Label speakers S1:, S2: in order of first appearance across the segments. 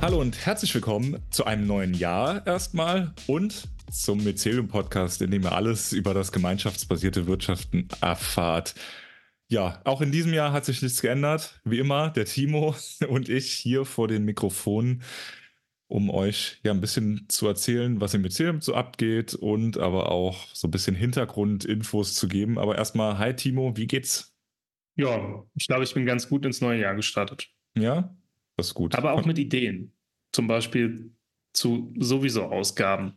S1: Hallo und herzlich willkommen zu einem neuen Jahr erstmal und zum Mycelium Podcast, in dem ihr alles über das gemeinschaftsbasierte Wirtschaften erfahrt. Ja, auch in diesem Jahr hat sich nichts geändert. Wie immer, der Timo und ich hier vor den Mikrofonen, um euch ja ein bisschen zu erzählen, was im Mycelium so abgeht und aber auch so ein bisschen Hintergrundinfos zu geben. Aber erstmal, hi Timo, wie geht's?
S2: Ja, ich glaube, ich bin ganz gut ins neue Jahr gestartet.
S1: Ja, das ist gut.
S2: Aber auch mit Ideen. Zum Beispiel zu sowieso Ausgaben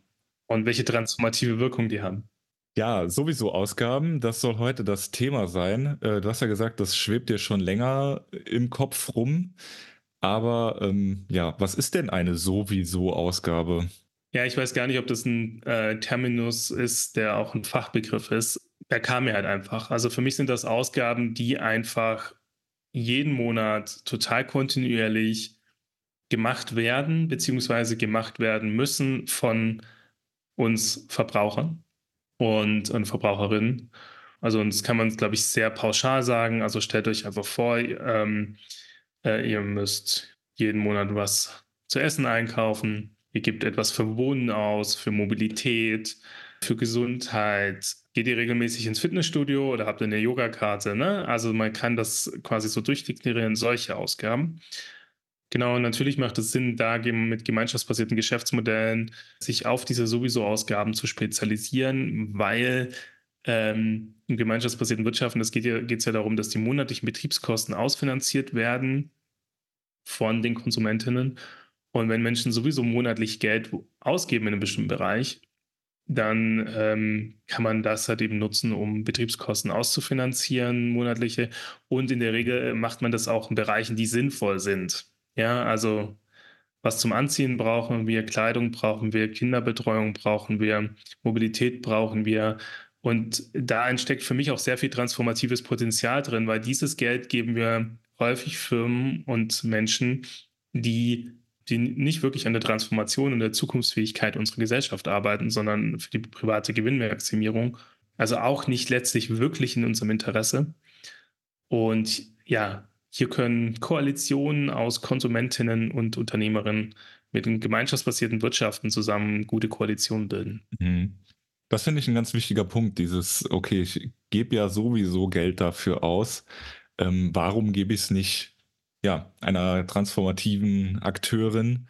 S2: und welche transformative Wirkung die haben.
S1: Ja, sowieso Ausgaben. Das soll heute das Thema sein. Äh, du hast ja gesagt, das schwebt dir schon länger im Kopf rum. Aber ähm, ja, was ist denn eine sowieso Ausgabe?
S2: Ja, ich weiß gar nicht, ob das ein äh, Terminus ist, der auch ein Fachbegriff ist. Der kam mir halt einfach. Also für mich sind das Ausgaben, die einfach jeden Monat total kontinuierlich gemacht werden, beziehungsweise gemacht werden müssen von uns Verbrauchern und, und Verbraucherinnen. Also das kann man, glaube ich, sehr pauschal sagen. Also stellt euch einfach vor, ähm, äh, ihr müsst jeden Monat was zu essen einkaufen. Ihr gebt etwas für Wohnen aus, für Mobilität, für Gesundheit. Geht ihr regelmäßig ins Fitnessstudio oder habt ihr eine Yogakarte? Ne? Also man kann das quasi so durchdeklarieren, solche Ausgaben. Genau, natürlich macht es Sinn, da mit gemeinschaftsbasierten Geschäftsmodellen sich auf diese sowieso Ausgaben zu spezialisieren, weil ähm, im gemeinschaftsbasierten Wirtschaften, es geht ja, geht's ja darum, dass die monatlichen Betriebskosten ausfinanziert werden von den Konsumentinnen. Und wenn Menschen sowieso monatlich Geld ausgeben in einem bestimmten Bereich, dann ähm, kann man das halt eben nutzen, um Betriebskosten auszufinanzieren, monatliche. Und in der Regel macht man das auch in Bereichen, die sinnvoll sind. Ja, also was zum Anziehen brauchen wir, Kleidung brauchen wir, Kinderbetreuung brauchen wir, Mobilität brauchen wir. Und da entsteckt für mich auch sehr viel transformatives Potenzial drin, weil dieses Geld geben wir häufig Firmen und Menschen, die die nicht wirklich an der Transformation und der Zukunftsfähigkeit unserer Gesellschaft arbeiten, sondern für die private Gewinnmaximierung. Also auch nicht letztlich wirklich in unserem Interesse. Und ja, hier können Koalitionen aus Konsumentinnen und Unternehmerinnen mit den gemeinschaftsbasierten Wirtschaften zusammen gute Koalitionen bilden.
S1: Mhm. Das finde ich ein ganz wichtiger Punkt, dieses, okay, ich gebe ja sowieso Geld dafür aus. Ähm, warum gebe ich es nicht ja, einer transformativen Akteurin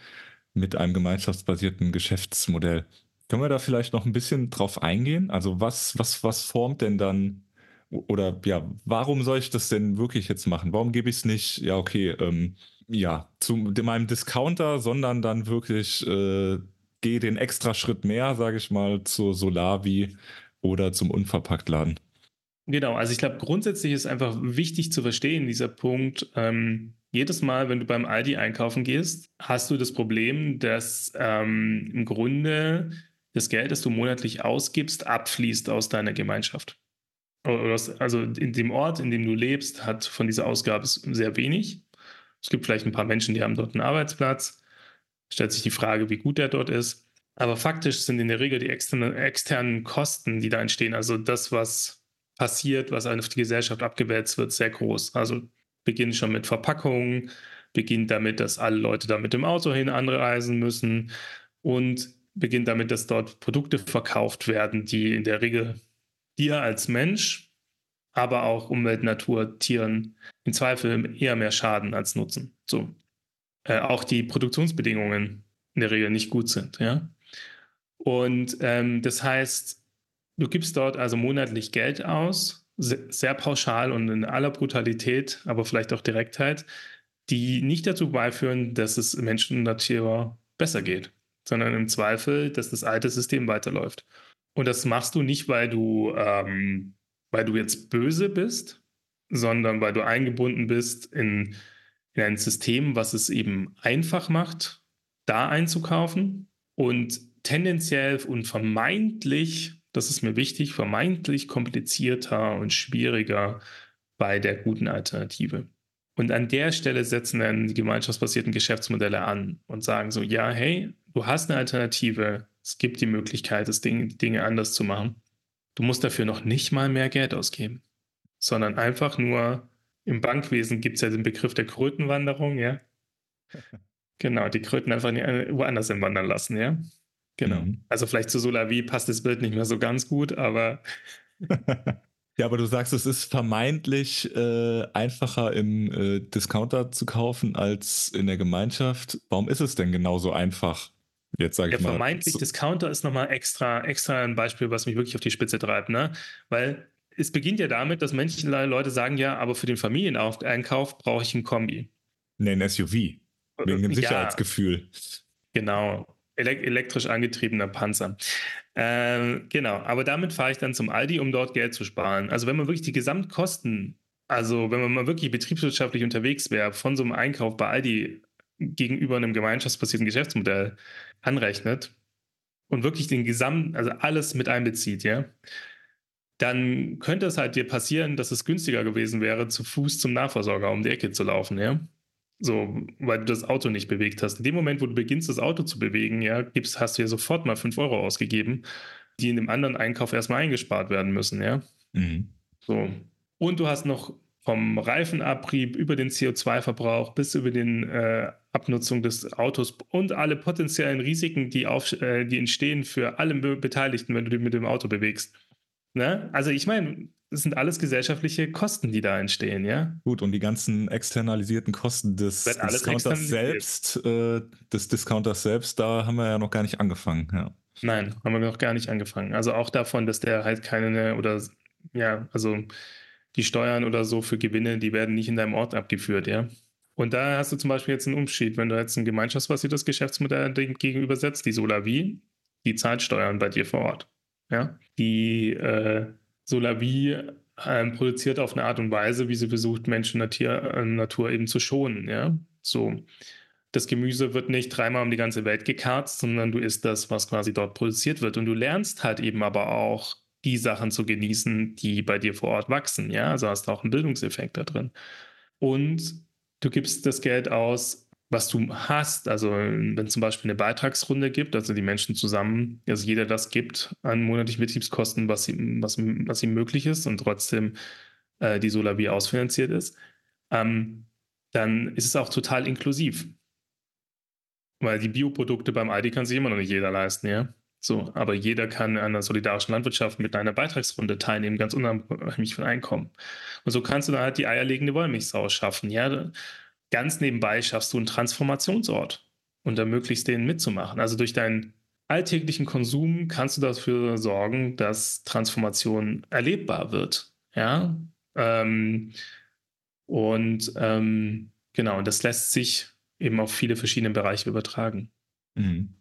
S1: mit einem gemeinschaftsbasierten Geschäftsmodell. Können wir da vielleicht noch ein bisschen drauf eingehen? Also was, was, was formt denn dann oder ja, warum soll ich das denn wirklich jetzt machen? Warum gebe ich es nicht, ja, okay, ähm, ja, zu meinem Discounter, sondern dann wirklich äh, gehe den extra Schritt mehr, sage ich mal, zur Solavi oder zum Unverpacktladen?
S2: Genau, also ich glaube, grundsätzlich ist einfach wichtig zu verstehen, dieser Punkt, ähm, jedes Mal, wenn du beim Aldi einkaufen gehst, hast du das Problem, dass ähm, im Grunde das Geld, das du monatlich ausgibst, abfließt aus deiner Gemeinschaft. Also in dem Ort, in dem du lebst, hat von dieser Ausgabe sehr wenig. Es gibt vielleicht ein paar Menschen, die haben dort einen Arbeitsplatz. Stellt sich die Frage, wie gut der dort ist. Aber faktisch sind in der Regel die externen, externen Kosten, die da entstehen, also das, was passiert, was auf die Gesellschaft abgewälzt wird, sehr groß. Also beginnt schon mit Verpackungen, beginnt damit, dass alle Leute da mit dem Auto hin anreisen müssen und beginnt damit, dass dort Produkte verkauft werden, die in der Regel dir als Mensch, aber auch Umwelt, Natur, Tieren im Zweifel eher mehr schaden als nutzen. So. Äh, auch die Produktionsbedingungen in der Regel nicht gut sind, ja. Und ähm, das heißt, du gibst dort also monatlich Geld aus sehr pauschal und in aller Brutalität, aber vielleicht auch Direktheit, die nicht dazu beiführen, dass es Menschen und Natur besser geht, sondern im Zweifel, dass das alte System weiterläuft. Und das machst du nicht, weil du, ähm, weil du jetzt böse bist, sondern weil du eingebunden bist in, in ein System, was es eben einfach macht, da einzukaufen und tendenziell und vermeintlich das ist mir wichtig, vermeintlich komplizierter und schwieriger bei der guten Alternative. Und an der Stelle setzen dann die gemeinschaftsbasierten Geschäftsmodelle an und sagen so, ja, hey, du hast eine Alternative, es gibt die Möglichkeit, das Ding, die Dinge anders zu machen. Du musst dafür noch nicht mal mehr Geld ausgeben, sondern einfach nur, im Bankwesen gibt es ja den Begriff der Krötenwanderung, ja. Genau, die Kröten einfach woanders hinwandern lassen, ja. Genau. Mhm. Also vielleicht zu Solavi passt das Bild nicht mehr so ganz gut, aber.
S1: ja, aber du sagst, es ist vermeintlich äh, einfacher im äh, Discounter zu kaufen als in der Gemeinschaft. Warum ist es denn genauso einfach? Jetzt sage ich
S2: der
S1: mal.
S2: Vermeintlich Discounter ist nochmal extra, extra ein Beispiel, was mich wirklich auf die Spitze treibt, ne? Weil es beginnt ja damit, dass manche Leute sagen, ja, aber für den Familieneinkauf brauche ich ein Kombi.
S1: Nee, ein SUV. Wegen dem Sicherheitsgefühl. Ja,
S2: genau elektrisch angetriebener Panzer. Ähm, genau, aber damit fahre ich dann zum Aldi, um dort Geld zu sparen. Also wenn man wirklich die Gesamtkosten, also wenn man mal wirklich betriebswirtschaftlich unterwegs wäre, von so einem Einkauf bei Aldi gegenüber einem gemeinschaftsbasierten Geschäftsmodell anrechnet und wirklich den Gesamt, also alles mit einbezieht, ja, dann könnte es halt dir passieren, dass es günstiger gewesen wäre, zu Fuß zum Nahversorger um die Ecke zu laufen, ja. So, weil du das Auto nicht bewegt hast. In dem Moment, wo du beginnst, das Auto zu bewegen, ja, gibst, hast du ja sofort mal 5 Euro ausgegeben, die in dem anderen Einkauf erstmal eingespart werden müssen, ja. Mhm. So. Und du hast noch vom Reifenabrieb über den CO2-Verbrauch bis über den äh, Abnutzung des Autos und alle potenziellen Risiken, die, auf, äh, die entstehen für alle Beteiligten, wenn du dich mit dem Auto bewegst. Ne? Also ich meine, das sind alles gesellschaftliche Kosten, die da entstehen, ja.
S1: Gut, und die ganzen externalisierten Kosten des Discounters selbst, äh, des Discounters selbst, da haben wir ja noch gar nicht angefangen, ja.
S2: Nein, haben wir noch gar nicht angefangen. Also auch davon, dass der halt keine oder ja, also die Steuern oder so für Gewinne, die werden nicht in deinem Ort abgeführt, ja. Und da hast du zum Beispiel jetzt einen Umschied, wenn du jetzt ein gemeinschaftsbasiertes Geschäftsmodell gegenübersetzt, die Solavi, die zahlt Steuern bei dir vor Ort. Ja, die äh, Solavi ähm, produziert auf eine Art und Weise, wie sie versucht, Menschen Natur, äh, Natur eben zu schonen. Ja? So. Das Gemüse wird nicht dreimal um die ganze Welt gekarzt, sondern du isst das, was quasi dort produziert wird. Und du lernst halt eben aber auch, die Sachen zu genießen, die bei dir vor Ort wachsen. Ja, also hast du auch einen Bildungseffekt da drin. Und du gibst das Geld aus was du hast, also wenn zum Beispiel eine Beitragsrunde gibt, also die Menschen zusammen, also jeder das gibt an monatlichen Betriebskosten, was ihm, was, was ihm möglich ist und trotzdem äh, die Solavi ausfinanziert ist, ähm, dann ist es auch total inklusiv. Weil die Bioprodukte beim Aldi kann sich immer noch nicht jeder leisten, ja. So, aber jeder kann an einer solidarischen Landwirtschaft mit einer Beitragsrunde teilnehmen, ganz unabhängig von Einkommen. Und so kannst du dann halt die eierlegende Wollmilchsau schaffen, ja. Ganz nebenbei schaffst du einen Transformationsort und ermöglichst denen mitzumachen. Also durch deinen alltäglichen Konsum kannst du dafür sorgen, dass Transformation erlebbar wird. Ja. Ähm, und ähm, genau, und das lässt sich eben auf viele verschiedene Bereiche übertragen.
S1: Mhm.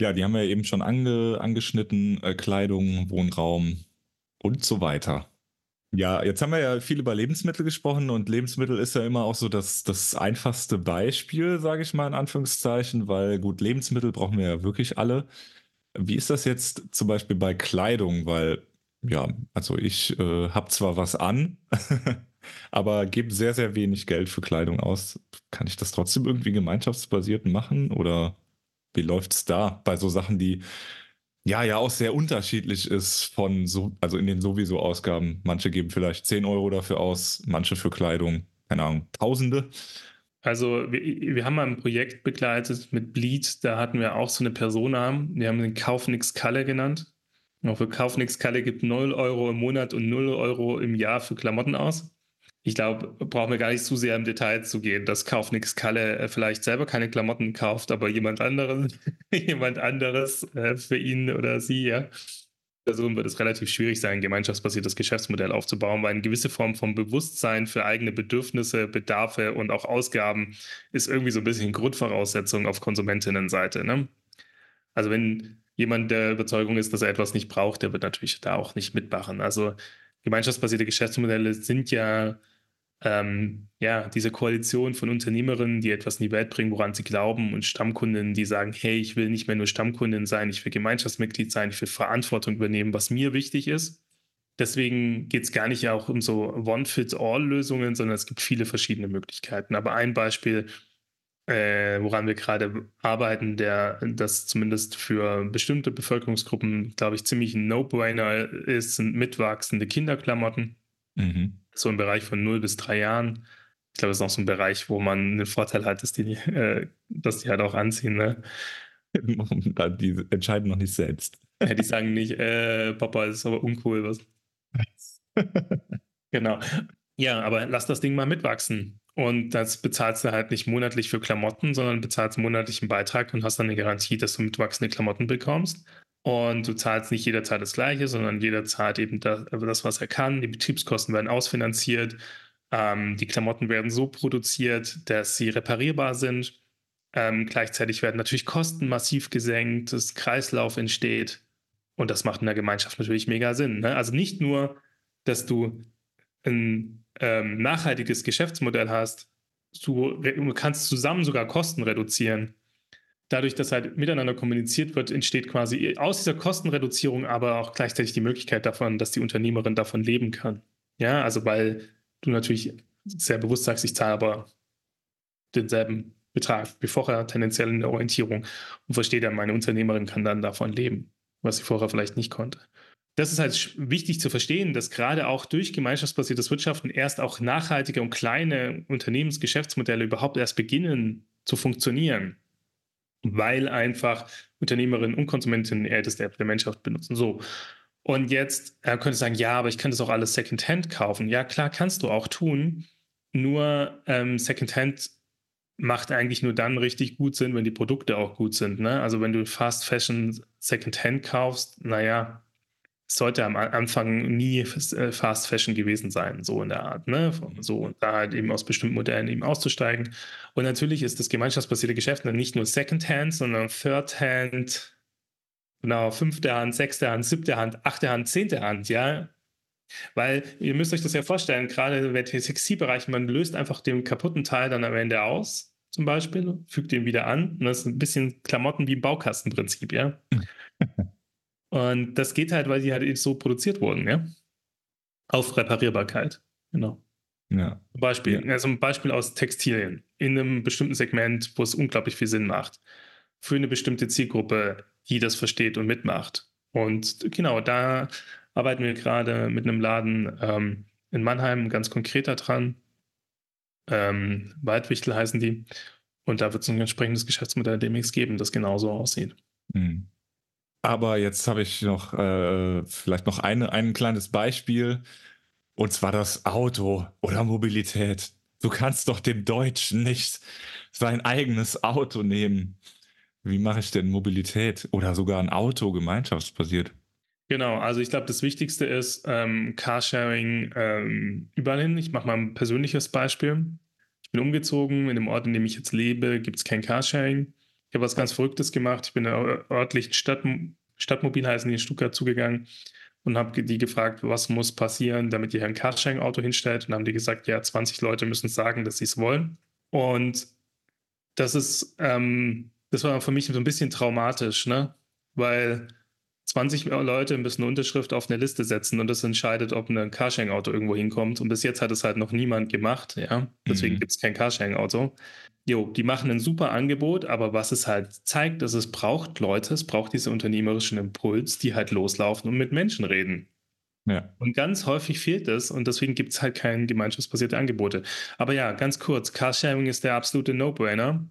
S1: Ja, die haben wir eben schon ange, angeschnitten, äh, Kleidung, Wohnraum und so weiter. Ja, jetzt haben wir ja viel über Lebensmittel gesprochen und Lebensmittel ist ja immer auch so das, das einfachste Beispiel, sage ich mal in Anführungszeichen, weil gut, Lebensmittel brauchen wir ja wirklich alle. Wie ist das jetzt zum Beispiel bei Kleidung? Weil, ja, also ich äh, habe zwar was an, aber gebe sehr, sehr wenig Geld für Kleidung aus. Kann ich das trotzdem irgendwie gemeinschaftsbasiert machen oder wie läuft es da bei so Sachen, die ja, ja auch sehr unterschiedlich ist von so, also in den sowieso Ausgaben. Manche geben vielleicht 10 Euro dafür aus, manche für Kleidung, keine Ahnung, Tausende.
S2: Also wir, wir haben mal ein Projekt begleitet mit Bleed, da hatten wir auch so eine Persona, wir haben den Kauf Kalle genannt. Auch für Kauf Kalle gibt 0 Euro im Monat und 0 Euro im Jahr für Klamotten aus ich glaube, brauchen wir gar nicht zu sehr im Detail zu gehen, dass Kaufnix Kalle äh, vielleicht selber keine Klamotten kauft, aber jemand anderes, jemand anderes äh, für ihn oder sie, ja. Person wird es relativ schwierig sein, ein gemeinschaftsbasiertes Geschäftsmodell aufzubauen, weil eine gewisse Form von Bewusstsein für eigene Bedürfnisse, Bedarfe und auch Ausgaben ist irgendwie so ein bisschen Grundvoraussetzung auf Konsumentinnenseite. Ne? Also wenn jemand der Überzeugung ist, dass er etwas nicht braucht, der wird natürlich da auch nicht mitmachen. Also gemeinschaftsbasierte Geschäftsmodelle sind ja ähm, ja, diese Koalition von Unternehmerinnen, die etwas in die Welt bringen, woran sie glauben, und Stammkunden, die sagen, hey, ich will nicht mehr nur Stammkundin sein, ich will Gemeinschaftsmitglied sein, ich will Verantwortung übernehmen, was mir wichtig ist. Deswegen geht es gar nicht auch um so One-Fit-All-Lösungen, sondern es gibt viele verschiedene Möglichkeiten. Aber ein Beispiel, äh, woran wir gerade arbeiten, der das zumindest für bestimmte Bevölkerungsgruppen, glaube ich, ziemlich ein No-Brainer ist, sind mitwachsende Kinderklamotten. Mhm so im Bereich von 0 bis 3 Jahren. Ich glaube, das ist auch so ein Bereich, wo man den Vorteil hat, dass die, äh, dass die halt auch anziehen. Ne?
S1: die entscheiden noch nicht selbst.
S2: Ja, die sagen nicht, äh, Papa, das ist aber uncool. Was. genau. Ja, aber lass das Ding mal mitwachsen. Und das bezahlst du halt nicht monatlich für Klamotten, sondern bezahlst monatlichen Beitrag und hast dann eine Garantie, dass du mitwachsende Klamotten bekommst. Und du zahlst nicht jederzeit das Gleiche, sondern jeder zahlt eben das, was er kann. Die Betriebskosten werden ausfinanziert. Ähm, die Klamotten werden so produziert, dass sie reparierbar sind. Ähm, gleichzeitig werden natürlich Kosten massiv gesenkt, das Kreislauf entsteht. Und das macht in der Gemeinschaft natürlich mega Sinn. Ne? Also nicht nur, dass du ein ähm, nachhaltiges Geschäftsmodell hast, du kannst zusammen sogar Kosten reduzieren. Dadurch, dass halt miteinander kommuniziert wird, entsteht quasi aus dieser Kostenreduzierung aber auch gleichzeitig die Möglichkeit davon, dass die Unternehmerin davon leben kann. Ja, also weil du natürlich sehr bewusst sagst, ich zahle aber denselben Betrag wie vorher, tendenziell in der Orientierung und versteht dann, meine Unternehmerin kann dann davon leben, was sie vorher vielleicht nicht konnte. Das ist halt wichtig zu verstehen, dass gerade auch durch gemeinschaftsbasiertes Wirtschaften erst auch nachhaltige und kleine Unternehmensgeschäftsmodelle überhaupt erst beginnen zu funktionieren, weil einfach Unternehmerinnen und Konsumentinnen eher das der Menschheit benutzen. So. Und jetzt äh, könnte sagen, ja, aber ich kann das auch alles Secondhand kaufen. Ja, klar, kannst du auch tun. Nur ähm, Secondhand macht eigentlich nur dann richtig gut Sinn, wenn die Produkte auch gut sind. Ne? Also wenn du Fast Fashion Secondhand kaufst, naja, sollte am Anfang nie äh, Fast Fashion gewesen sein, so in der Art. Ne? So und da halt eben aus bestimmten Modellen eben auszusteigen. Und natürlich ist das gemeinschaftsbasierte Geschäft dann nicht nur Secondhand, sondern Thirdhand, genau, fünfte Hand, sechste Hand, siebte Hand, achte Hand, zehnte Hand, ja. Weil ihr müsst euch das ja vorstellen, gerade im Textilbereich, man löst einfach den kaputten Teil dann am Ende aus, zum Beispiel, fügt den wieder an. Und das ist ein bisschen Klamotten wie im Baukastenprinzip, ja. Und das geht halt, weil die halt so produziert wurden, ja. Auf Reparierbarkeit. Genau.
S1: Ja.
S2: Beispiel, also ein Beispiel aus Textilien in einem bestimmten Segment, wo es unglaublich viel Sinn macht. Für eine bestimmte Zielgruppe, die das versteht und mitmacht. Und genau, da arbeiten wir gerade mit einem Laden ähm, in Mannheim ganz konkret daran. Ähm, Waldwichtel heißen die. Und da wird es ein entsprechendes Geschäftsmodell demnächst geben, das genauso aussieht.
S1: Mhm. Aber jetzt habe ich noch äh, vielleicht noch eine, ein kleines Beispiel. Und zwar das Auto oder Mobilität. Du kannst doch dem Deutschen nicht sein eigenes Auto nehmen. Wie mache ich denn Mobilität oder sogar ein Auto gemeinschaftsbasiert?
S2: Genau, also ich glaube, das Wichtigste ist ähm, Carsharing ähm, überall hin. Ich mache mal ein persönliches Beispiel. Ich bin umgezogen, in dem Ort, in dem ich jetzt lebe, gibt es kein Carsharing. Ich habe was ganz Verrücktes gemacht. Ich bin der örtlichen Stadt, Stadtmobil heißen die in Stuttgart zugegangen und habe die gefragt, was muss passieren, damit ihr hier ein Carsharing-Auto hinstellt. Und haben die gesagt, ja, 20 Leute müssen sagen, dass sie es wollen. Und das ist, ähm, das war für mich so ein bisschen traumatisch, ne? Weil 20 Leute müssen eine Unterschrift auf eine Liste setzen und das entscheidet, ob ein Carsharing-Auto irgendwo hinkommt. Und bis jetzt hat es halt noch niemand gemacht, ja. Deswegen mhm. gibt es kein Carsharing-Auto. Jo, die machen ein super Angebot, aber was es halt zeigt, dass es braucht Leute, es braucht diesen unternehmerischen Impuls, die halt loslaufen und mit Menschen reden.
S1: Ja.
S2: Und ganz häufig fehlt es und deswegen gibt es halt keine gemeinschaftsbasierte Angebote. Aber ja, ganz kurz, Carsharing ist der absolute No-Brainer.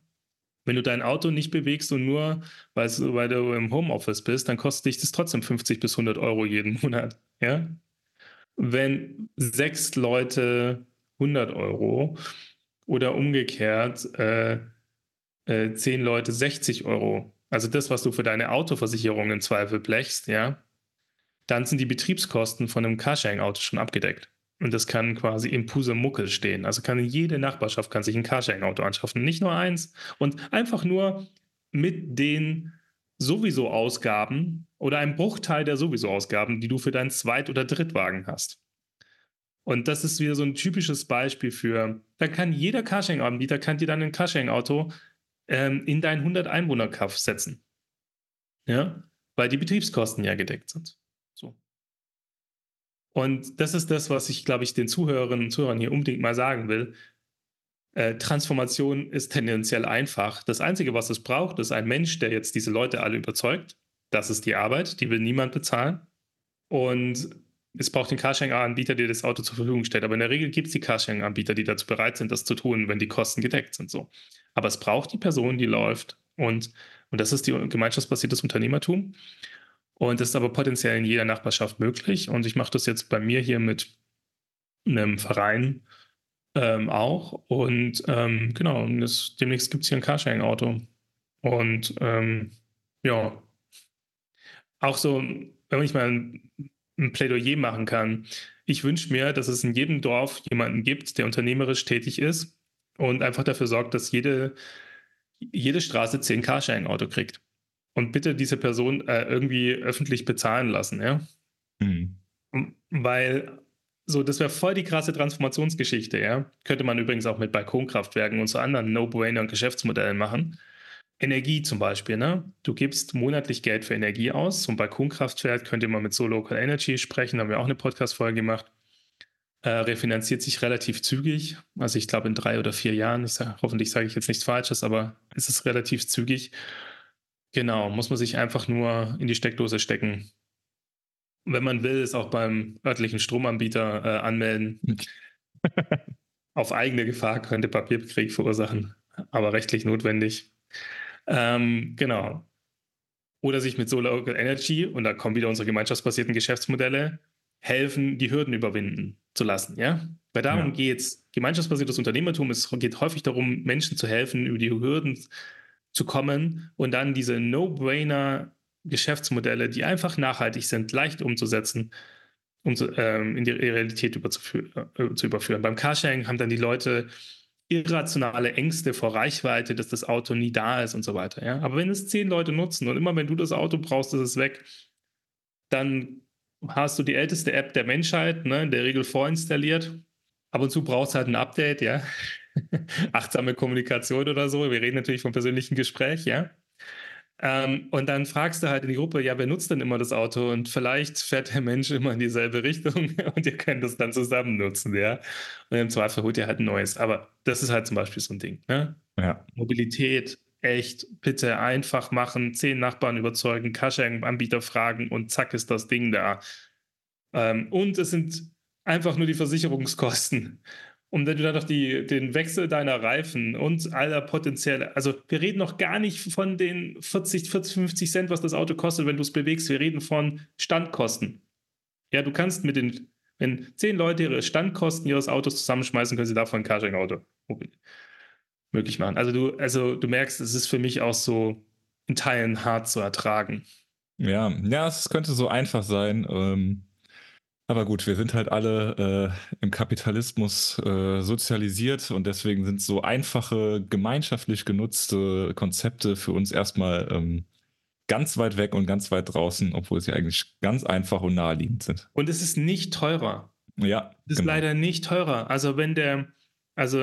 S2: Wenn du dein Auto nicht bewegst und nur, weil, du im Homeoffice bist, dann kostet dich das trotzdem 50 bis 100 Euro jeden Monat. Ja? Wenn sechs Leute 100 Euro oder umgekehrt äh, äh, zehn Leute 60 Euro, also das, was du für deine Autoversicherung im Zweifel blechst, ja, dann sind die Betriebskosten von einem Carsharing-Auto schon abgedeckt. Und das kann quasi im Pusemuckel stehen. Also kann jede Nachbarschaft kann sich ein Carsharing-Auto anschaffen, nicht nur eins. Und einfach nur mit den sowieso Ausgaben oder einem Bruchteil der sowieso Ausgaben, die du für deinen Zweit- oder Drittwagen hast. Und das ist wieder so ein typisches Beispiel für, da kann jeder Carsharing-Anbieter kann dir dann ein Carsharing-Auto ähm, in deinen 100 einwohner kauf setzen. Ja, weil die Betriebskosten ja gedeckt sind. Und das ist das, was ich, glaube ich, den Zuhörerinnen und Zuhörern hier unbedingt mal sagen will. Äh, Transformation ist tendenziell einfach. Das Einzige, was es braucht, ist ein Mensch, der jetzt diese Leute alle überzeugt. Das ist die Arbeit, die will niemand bezahlen. Und es braucht den Carsharing-Anbieter, der das Auto zur Verfügung stellt. Aber in der Regel gibt es die Carsharing-Anbieter, die dazu bereit sind, das zu tun, wenn die Kosten gedeckt sind. So. Aber es braucht die Person, die läuft. Und, und das ist die gemeinschaftsbasiertes Unternehmertum. Und das ist aber potenziell in jeder Nachbarschaft möglich. Und ich mache das jetzt bei mir hier mit einem Verein ähm, auch. Und ähm, genau, das, demnächst gibt es hier ein Carsharing-Auto. Und ähm, ja, auch so, wenn ich mal ein, ein Plädoyer machen kann. Ich wünsche mir, dass es in jedem Dorf jemanden gibt, der unternehmerisch tätig ist und einfach dafür sorgt, dass jede, jede Straße 10 Carsharing-Auto kriegt. Und bitte diese Person äh, irgendwie öffentlich bezahlen lassen, ja. Mhm. Weil so, das wäre voll die krasse Transformationsgeschichte, ja. Könnte man übrigens auch mit Balkonkraftwerken und so anderen No-Brainer-Geschäftsmodellen machen. Energie zum Beispiel, ne? Du gibst monatlich Geld für Energie aus. Zum Balkonkraftwerk könnt ihr mal mit So Local Energy sprechen, haben wir auch eine Podcast-Folge gemacht. Äh, refinanziert sich relativ zügig. Also ich glaube in drei oder vier Jahren. Ich sag, hoffentlich sage ich jetzt nichts Falsches, aber es ist relativ zügig. Genau, muss man sich einfach nur in die Steckdose stecken. Wenn man will, ist auch beim örtlichen Stromanbieter äh, anmelden. Auf eigene Gefahr könnte Papierkrieg verursachen, aber rechtlich notwendig. Ähm, genau. Oder sich mit Solar Energy, und da kommen wieder unsere gemeinschaftsbasierten Geschäftsmodelle, helfen, die Hürden überwinden zu lassen. Ja? Weil darum ja. geht es. Gemeinschaftsbasiertes Unternehmertum es geht häufig darum, Menschen zu helfen, über die Hürden zu kommen und dann diese No-Brainer Geschäftsmodelle, die einfach nachhaltig sind, leicht umzusetzen, um zu, ähm, in die Realität äh, zu überführen. Beim Carsharing haben dann die Leute irrationale Ängste vor Reichweite, dass das Auto nie da ist und so weiter. Ja? Aber wenn es zehn Leute nutzen und immer wenn du das Auto brauchst, ist es weg, dann hast du die älteste App der Menschheit, ne, in der Regel vorinstalliert. Ab und zu brauchst du halt ein Update, ja. Achtsame Kommunikation oder so. Wir reden natürlich vom persönlichen Gespräch, ja. Ähm, und dann fragst du halt in die Gruppe, ja, wer nutzt denn immer das Auto? Und vielleicht fährt der Mensch immer in dieselbe Richtung und ihr könnt das dann zusammen nutzen, ja. Und im Zweifel holt ihr halt ein neues. Aber das ist halt zum Beispiel so ein Ding, ne? Ja. Mobilität, echt, bitte einfach machen, zehn Nachbarn überzeugen, Carsharing-Anbieter fragen und zack ist das Ding da. Ähm, und es sind einfach nur die Versicherungskosten. Und wenn du dann noch die, den Wechsel deiner Reifen und aller potenzielle, also wir reden noch gar nicht von den 40, 40, 50 Cent, was das Auto kostet, wenn du es bewegst. Wir reden von Standkosten. Ja, du kannst mit den, wenn zehn Leute ihre Standkosten ihres Autos zusammenschmeißen, können sie davon ein Carsharing-Auto möglich machen. Also du, also du merkst, es ist für mich auch so in Teilen hart zu ertragen.
S1: Ja, ja, es könnte so einfach sein. Ähm aber gut, wir sind halt alle äh, im Kapitalismus äh, sozialisiert und deswegen sind so einfache, gemeinschaftlich genutzte Konzepte für uns erstmal ähm, ganz weit weg und ganz weit draußen, obwohl sie eigentlich ganz einfach und naheliegend sind.
S2: Und es ist nicht teurer.
S1: Ja.
S2: Es ist genau. leider nicht teurer. Also wenn der, also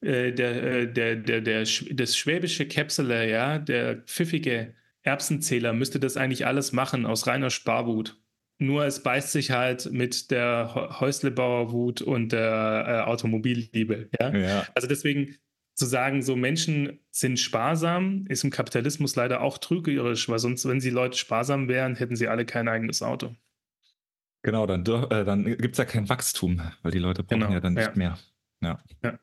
S2: äh, der, äh, der, der, der, das schwäbische Käpsele, ja, der pfiffige Erbsenzähler müsste das eigentlich alles machen aus reiner Sparwut. Nur es beißt sich halt mit der Häuslebauerwut und der äh, Automobilliebe. Ja? ja? Also deswegen zu sagen, so Menschen sind sparsam, ist im Kapitalismus leider auch trügerisch, weil sonst, wenn sie Leute sparsam wären, hätten sie alle kein eigenes Auto.
S1: Genau, dann, äh, dann gibt es ja kein Wachstum, weil die Leute brauchen genau, ja dann nicht ja. mehr. Ja. ja.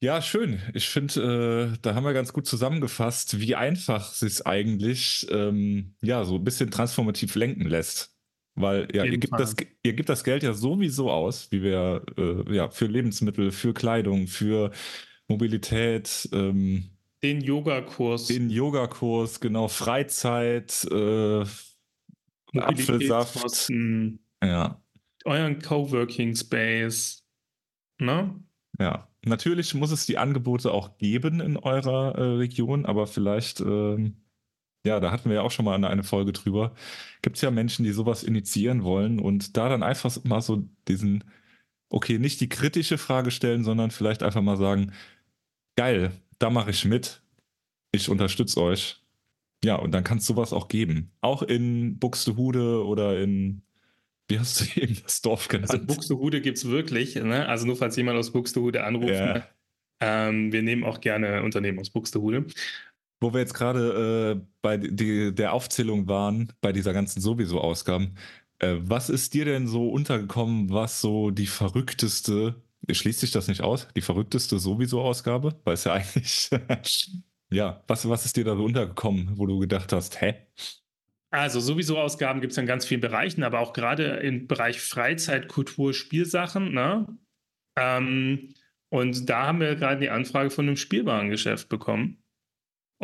S1: Ja, schön. Ich finde, äh, da haben wir ganz gut zusammengefasst, wie einfach es sich eigentlich ähm, ja so ein bisschen transformativ lenken lässt. Weil ja, ihr gebt, das, ihr gebt das Geld ja sowieso aus, wie wir äh, ja für Lebensmittel, für Kleidung, für Mobilität. Ähm,
S2: den Yogakurs.
S1: Den Yogakurs, genau, Freizeit, äh, Apfelsaft.
S2: Ja. Euren Coworking Space. Ne?
S1: Ja. Natürlich muss es die Angebote auch geben in eurer äh, Region, aber vielleicht ähm, ja, da hatten wir ja auch schon mal eine, Folge drüber. Gibt es ja Menschen, die sowas initiieren wollen und da dann einfach mal so diesen, okay, nicht die kritische Frage stellen, sondern vielleicht einfach mal sagen, geil, da mache ich mit, ich unterstütze euch. Ja, und dann kann es sowas auch geben. Auch in Buxtehude oder in, wie hast du eben das Dorf genannt?
S2: Also Buxtehude gibt es wirklich, ne? also nur falls jemand aus Buxtehude anruft. Ja. Ne? Ähm, wir nehmen auch gerne Unternehmen aus Buxtehude.
S1: Wo wir jetzt gerade äh, bei die, der Aufzählung waren, bei dieser ganzen sowieso Ausgaben, Äh, was ist dir denn so untergekommen, was so die verrückteste, schließt sich das nicht aus, die verrückteste sowieso Ausgabe? Weil es ja eigentlich, ja, was, was ist dir da so untergekommen, wo du gedacht hast, hä?
S2: Also sowieso Ausgaben gibt es in ganz vielen Bereichen, aber auch gerade im Bereich Freizeit, Kultur, Spielsachen. Ne? Ähm, und da haben wir gerade die Anfrage von einem Spielwarengeschäft bekommen.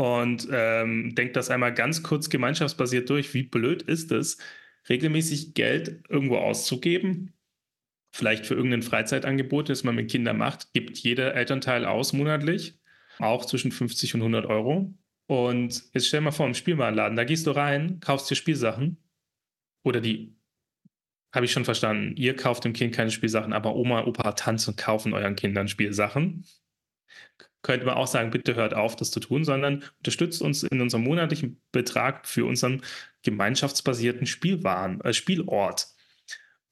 S2: Und ähm, denkt das einmal ganz kurz gemeinschaftsbasiert durch. Wie blöd ist es, regelmäßig Geld irgendwo auszugeben? Vielleicht für irgendein Freizeitangebot, das man mit Kindern macht, gibt jeder Elternteil aus monatlich, auch zwischen 50 und 100 Euro. Und jetzt stell mal vor, im Spielwarenladen, da gehst du rein, kaufst dir Spielsachen. Oder die, habe ich schon verstanden, ihr kauft dem Kind keine Spielsachen, aber Oma, Opa, Tante kaufen euren Kindern Spielsachen. Könnte man auch sagen, bitte hört auf, das zu tun, sondern unterstützt uns in unserem monatlichen Betrag für unseren gemeinschaftsbasierten Spielwaren, äh, Spielort.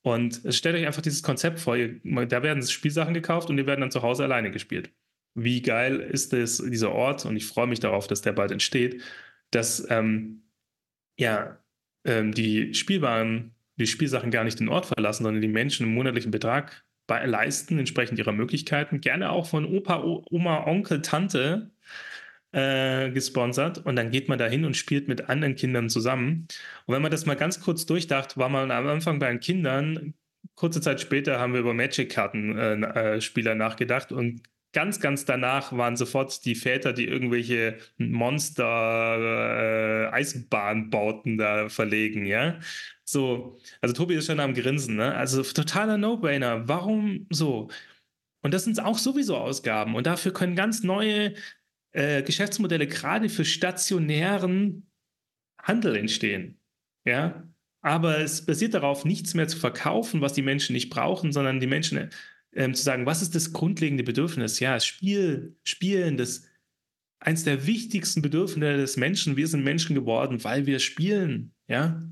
S2: Und stellt euch einfach dieses Konzept vor, ihr, da werden Spielsachen gekauft und die werden dann zu Hause alleine gespielt wie geil ist es, dieser Ort, und ich freue mich darauf, dass der bald entsteht, dass ähm, ja, ähm, die Spielbaren, die Spielsachen gar nicht den Ort verlassen, sondern die Menschen einen monatlichen Betrag leisten, entsprechend ihrer Möglichkeiten, gerne auch von Opa, Oma, Onkel, Tante äh, gesponsert und dann geht man da hin und spielt mit anderen Kindern zusammen. Und wenn man das mal ganz kurz durchdacht, war man am Anfang bei den Kindern, kurze Zeit später haben wir über Magic-Karten-Spieler äh, äh nachgedacht und ganz, ganz danach waren sofort die Väter, die irgendwelche Monster-Eisenbahnbauten äh, da verlegen, ja. So, also Tobi ist schon am Grinsen, ne? Also totaler No-Brainer. Warum so? Und das sind auch sowieso Ausgaben. Und dafür können ganz neue äh, Geschäftsmodelle gerade für stationären Handel entstehen. Ja. Aber es basiert darauf, nichts mehr zu verkaufen, was die Menschen nicht brauchen, sondern die Menschen ähm, zu sagen, was ist das grundlegende Bedürfnis? Ja, Spiel, Spielen, das eins der wichtigsten Bedürfnisse des Menschen. Wir sind Menschen geworden, weil wir spielen, ja.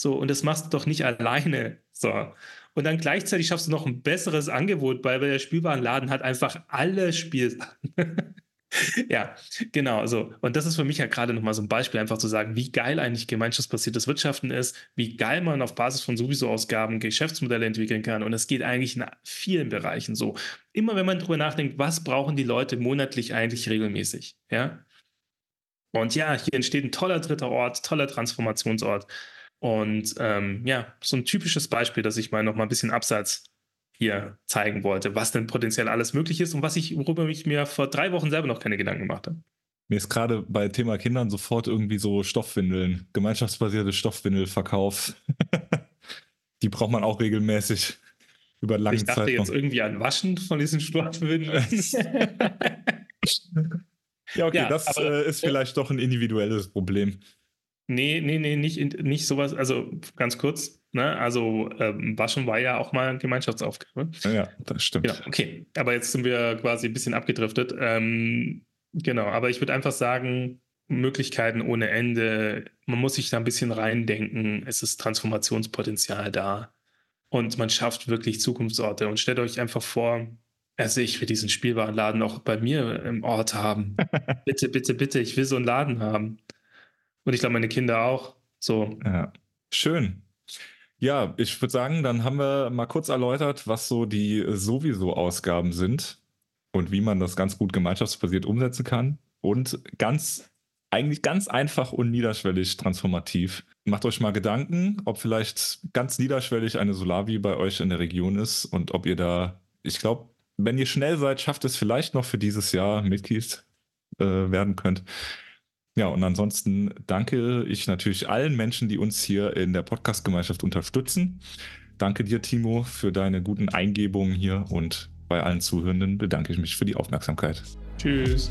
S2: So, und das machst du doch nicht alleine. So. Und dann gleichzeitig schaffst du noch ein besseres Angebot, weil der Spielwarenladen hat einfach alle Spielsachen. ja, genau. So. Und das ist für mich ja gerade nochmal so ein Beispiel, einfach zu sagen, wie geil eigentlich gemeinschaftsbasiertes Wirtschaften ist, wie geil man auf Basis von Sowieso-Ausgaben Geschäftsmodelle entwickeln kann. Und es geht eigentlich in vielen Bereichen so. Immer wenn man darüber nachdenkt, was brauchen die Leute monatlich eigentlich regelmäßig? Ja. Und ja, hier entsteht ein toller dritter Ort, toller Transformationsort. Und ähm, ja, so ein typisches Beispiel, dass ich mal noch mal ein bisschen abseits hier zeigen wollte, was denn potenziell alles möglich ist und was ich, worüber ich mir vor drei Wochen selber noch keine Gedanken gemacht habe.
S1: Mir ist gerade bei Thema Kindern sofort irgendwie so Stoffwindeln, gemeinschaftsbasierte Stoffwindelverkauf. Die braucht man auch regelmäßig über lange Zeit. Ich dachte
S2: Zeitraum. jetzt irgendwie an Waschen von diesen Stoffwindeln.
S1: ja, okay, ja, das aber, äh, ist vielleicht doch ein individuelles Problem.
S2: Nee, nee, nee, nicht, nicht sowas. Also ganz kurz, ne? Also ähm, Waschen war ja auch mal Gemeinschaftsaufgabe.
S1: Ja, das stimmt.
S2: Genau, okay. Aber jetzt sind wir quasi ein bisschen abgedriftet. Ähm, genau, aber ich würde einfach sagen, Möglichkeiten ohne Ende. Man muss sich da ein bisschen reindenken. Es ist Transformationspotenzial da. Und man schafft wirklich Zukunftsorte. Und stellt euch einfach vor, also ich will diesen Spielwarenladen auch bei mir im Ort haben. bitte, bitte, bitte, ich will so einen Laden haben. Und ich glaube, meine Kinder auch. So.
S1: Ja. Schön. Ja, ich würde sagen, dann haben wir mal kurz erläutert, was so die sowieso Ausgaben sind und wie man das ganz gut gemeinschaftsbasiert umsetzen kann. Und ganz, eigentlich ganz einfach und niederschwellig transformativ. Macht euch mal Gedanken, ob vielleicht ganz niederschwellig eine Solavi bei euch in der Region ist und ob ihr da, ich glaube, wenn ihr schnell seid, schafft es vielleicht noch für dieses Jahr Mitglied äh, werden könnt. Ja, und ansonsten danke ich natürlich allen Menschen, die uns hier in der Podcast-Gemeinschaft unterstützen. Danke dir, Timo, für deine guten Eingebungen hier und bei allen Zuhörenden bedanke ich mich für die Aufmerksamkeit.
S2: Tschüss.